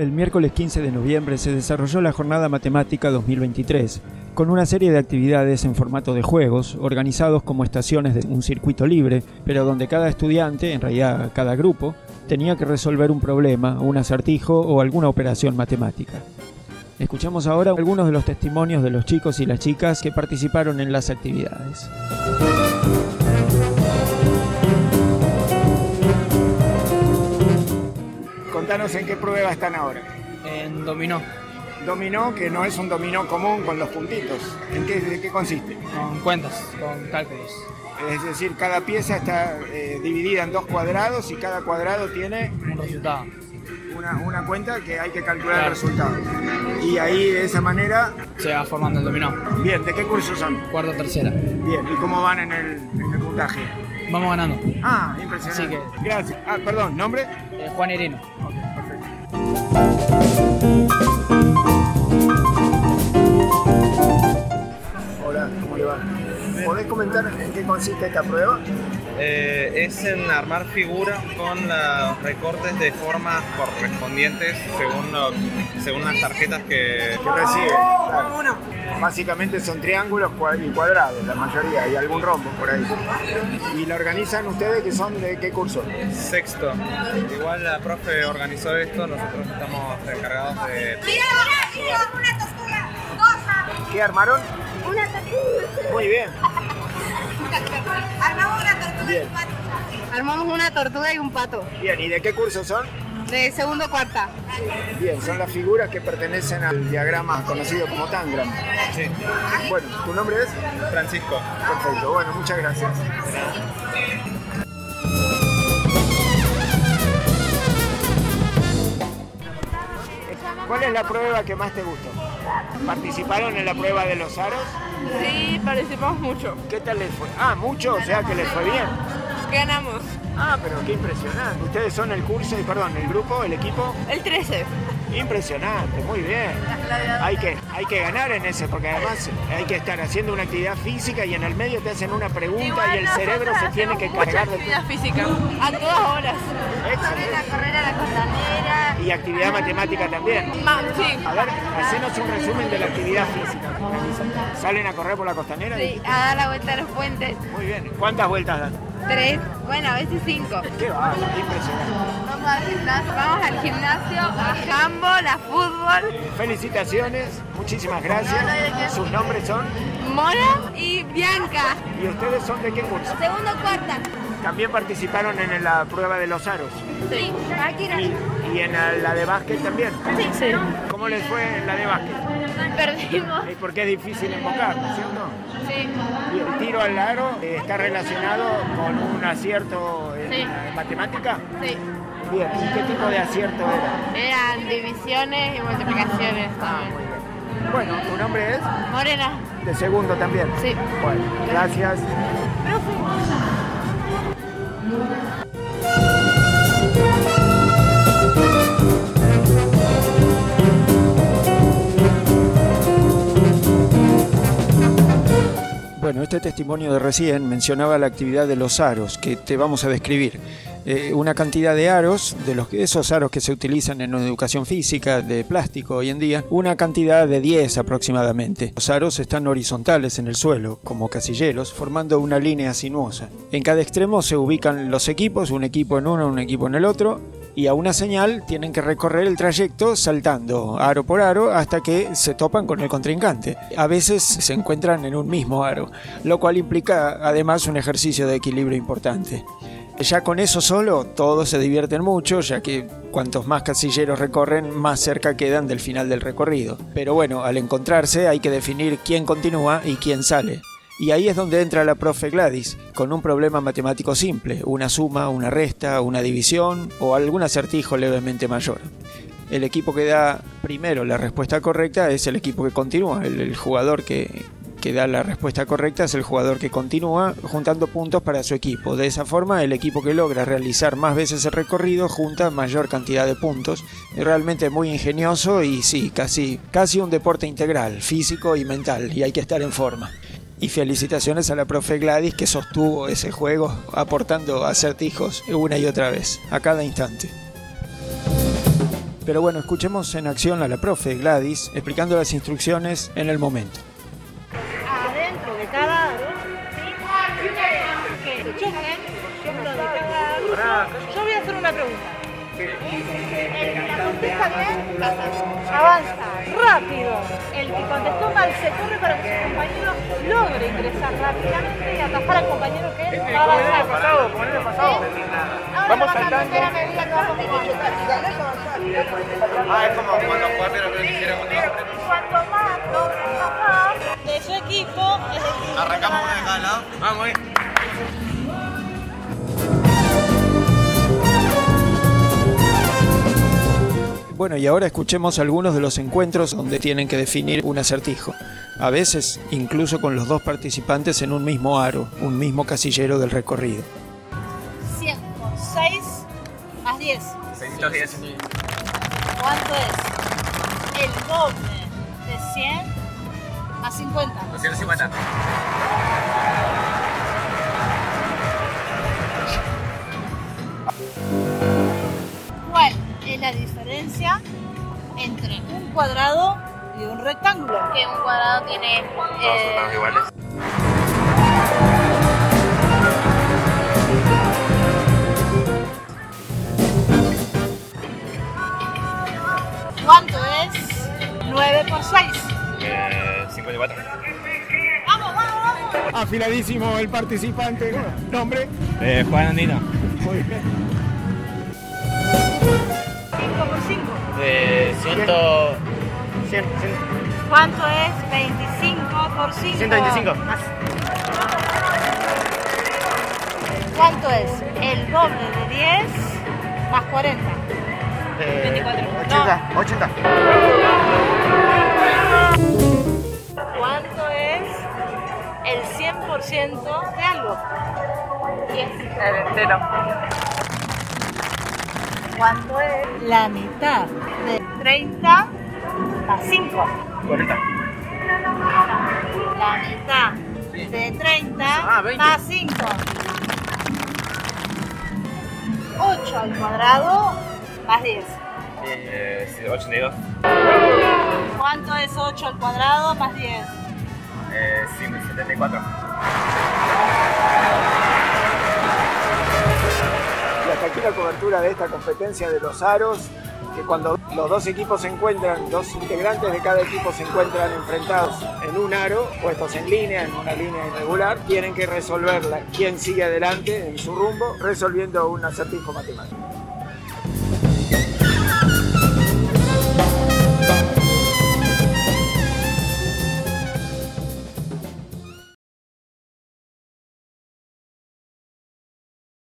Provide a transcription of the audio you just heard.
el miércoles 15 de noviembre se desarrolló la Jornada Matemática 2023, con una serie de actividades en formato de juegos, organizados como estaciones de un circuito libre, pero donde cada estudiante, en realidad cada grupo, tenía que resolver un problema, un acertijo o alguna operación matemática. Escuchamos ahora algunos de los testimonios de los chicos y las chicas que participaron en las actividades. Contanos en qué prueba están ahora. En dominó, Dominó, que no es un dominó común con los puntitos. ¿En qué, de qué consiste? con cuentas, con cálculos. Es decir, cada pieza está eh, dividida en dos cuadrados y cada cuadrado tiene Un resultado. una, una cuenta que hay que calcular el resultado. Y ahí de esa manera, Se va formando el dominó. bien, ¿de qué cursos son? Cuarta, tercera. Bien, ¿y cómo van en el, en el puntaje? Vamos ganando. Ah, impresionante. Así Gracias. Ah, perdón, ¿nombre? Eh, Juan Irino. Hola, ¿cómo le va? ¿Podés comentar en qué consiste esta prueba? Eh, es en armar figuras con los recortes de formas correspondientes según, lo- según las tarjetas que... que recibe. Claro. Básicamente son triángulos y cuadrados, la mayoría, y algún rombo por ahí. ¿Y la organizan ustedes que son de qué curso? Sexto. Igual la profe organizó esto, nosotros estamos encargados de... ¿Qué armaron? Una. Muy bien. Armamos una Bien. Armamos una tortuga y un pato. Bien, ¿y de qué curso son? De segundo cuarta. Bien, son las figuras que pertenecen al diagrama conocido como Tangram. Sí. Bueno, ¿tu nombre es? Francisco. Perfecto, bueno, muchas gracias. ¿Cuál es la prueba que más te gustó? ¿Participaron en la prueba de los aros? Sí, participamos mucho. ¿Qué tal les fue? Ah, mucho, o sea que les fue bien. Ganamos. Ah, pero qué impresionante. Ustedes son el curso, perdón, el grupo, el equipo. El 13. Impresionante, muy bien. Hay que, hay que ganar en ese, porque además hay que estar haciendo una actividad física y en el medio te hacen una pregunta y el cerebro se tiene que cargar de actividad física. A todas horas. Excelente. Correr a la costanera. Y actividad matemática también. Ma- sí. A ver, hacenos un resumen de la actividad física. ¿Salen a correr por la costanera? Sí, a dar la vuelta a los puentes. Muy bien. ¿Cuántas vueltas dan? Tres. Bueno, a veces cinco. Qué va, impresionante. Vamos al gimnasio. Vamos al gimnasio, a handball, a fútbol. Felicitaciones, muchísimas gracias. Sus nombres son Mora y Bianca. y ustedes son de qué curso. Segundo cuarta. También participaron en la prueba de los aros Sí. y, y en la de básquet también. Sí. ¿Cómo les fue en la de básquet? Perdimos. Es porque es difícil invocar, ¿no es cierto? Sí. Y el tiro al aro eh, está relacionado con un acierto en, Sí. matemática. Sí. Bien, ¿y qué tipo de acierto era? Eran divisiones y multiplicaciones también. Bueno, ¿tu nombre es? Morena. De segundo también. Sí. Bueno, gracias. Bueno, este testimonio de recién mencionaba la actividad de los aros que te vamos a describir. Eh, una cantidad de aros, de esos aros que se utilizan en educación física de plástico hoy en día, una cantidad de 10 aproximadamente. Los aros están horizontales en el suelo, como casilleros, formando una línea sinuosa. En cada extremo se ubican los equipos, un equipo en uno, un equipo en el otro, y a una señal tienen que recorrer el trayecto saltando aro por aro hasta que se topan con el contrincante. A veces se encuentran en un mismo aro, lo cual implica además un ejercicio de equilibrio importante. Ya con eso solo todos se divierten mucho, ya que cuantos más casilleros recorren, más cerca quedan del final del recorrido. Pero bueno, al encontrarse hay que definir quién continúa y quién sale. Y ahí es donde entra la profe Gladys, con un problema matemático simple, una suma, una resta, una división o algún acertijo levemente mayor. El equipo que da primero la respuesta correcta es el equipo que continúa, el, jugador que, da la respuesta correcta es el jugador que continúa juntando puntos para su equipo. De esa forma, el equipo que logra realizar más veces el recorrido junta mayor cantidad de puntos. Realmente muy ingenioso y sí, casi, casi un deporte integral, físico y mental, y hay que estar en forma. Y felicitaciones a la profe Gladys que sostuvo ese juego aportando acertijos una y otra vez, a cada instante. Pero bueno, escuchemos en acción a la profe Gladys explicando las instrucciones en el momento. adentro de cada aro, ¿sí? se dentro de cada. Yo voy a hacer una pregunta. El que la contesta bien, avanza rápido. El que contestó mal se corre para que compañero logre ingresar rápidamente y atajar al compañero que. Ahora Vamos va a saltando. cambiar a medida que vamos jugando. Ah, es como cuando jugar pero que dijera Cuanto más logres bajar de su equipo, es Arrancamos una de cada lado. Vamos, eh. Bueno, y ahora escuchemos algunos de los encuentros donde tienen que definir un acertijo. A veces, incluso con los dos participantes en un mismo aro, un mismo casillero del recorrido. 100 por 6 más 10. 610. ¿Cuánto es? El doble de 100 a 50. 250. ¿Cuál es la diferencia entre un cuadrado y un rectángulo? Que un cuadrado tiene eh, Todos iguales. ¿Cuánto es 9 por 6? Eh, 54. ¡Vamos, vamos, vamos! Afiladísimo el participante. Nombre. Eh, Juan Andino. Muy bien. 5 por 5. Eh, 100. 100, 100. ¿Cuánto es 25 por 5? 125. ¿Cuánto es el doble de 10 más 40? 24. 80. 80. ¿Cuánto es el 100% de algo? 10. el entero. ¿Cuánto es la mitad de 30 más 5? 40. La mitad de 30 Ah, 20. más 5. 8 al cuadrado más 10. Eh, 82. ¿Cuánto es 8 al cuadrado más 10? Eh, 174. Y hasta aquí la cobertura de esta competencia de los aros, que cuando los dos equipos se encuentran, dos integrantes de cada equipo se encuentran enfrentados en un aro, puestos en línea, en una línea irregular, tienen que resolverla. Quién sigue adelante en su rumbo, resolviendo un acertijo matemático.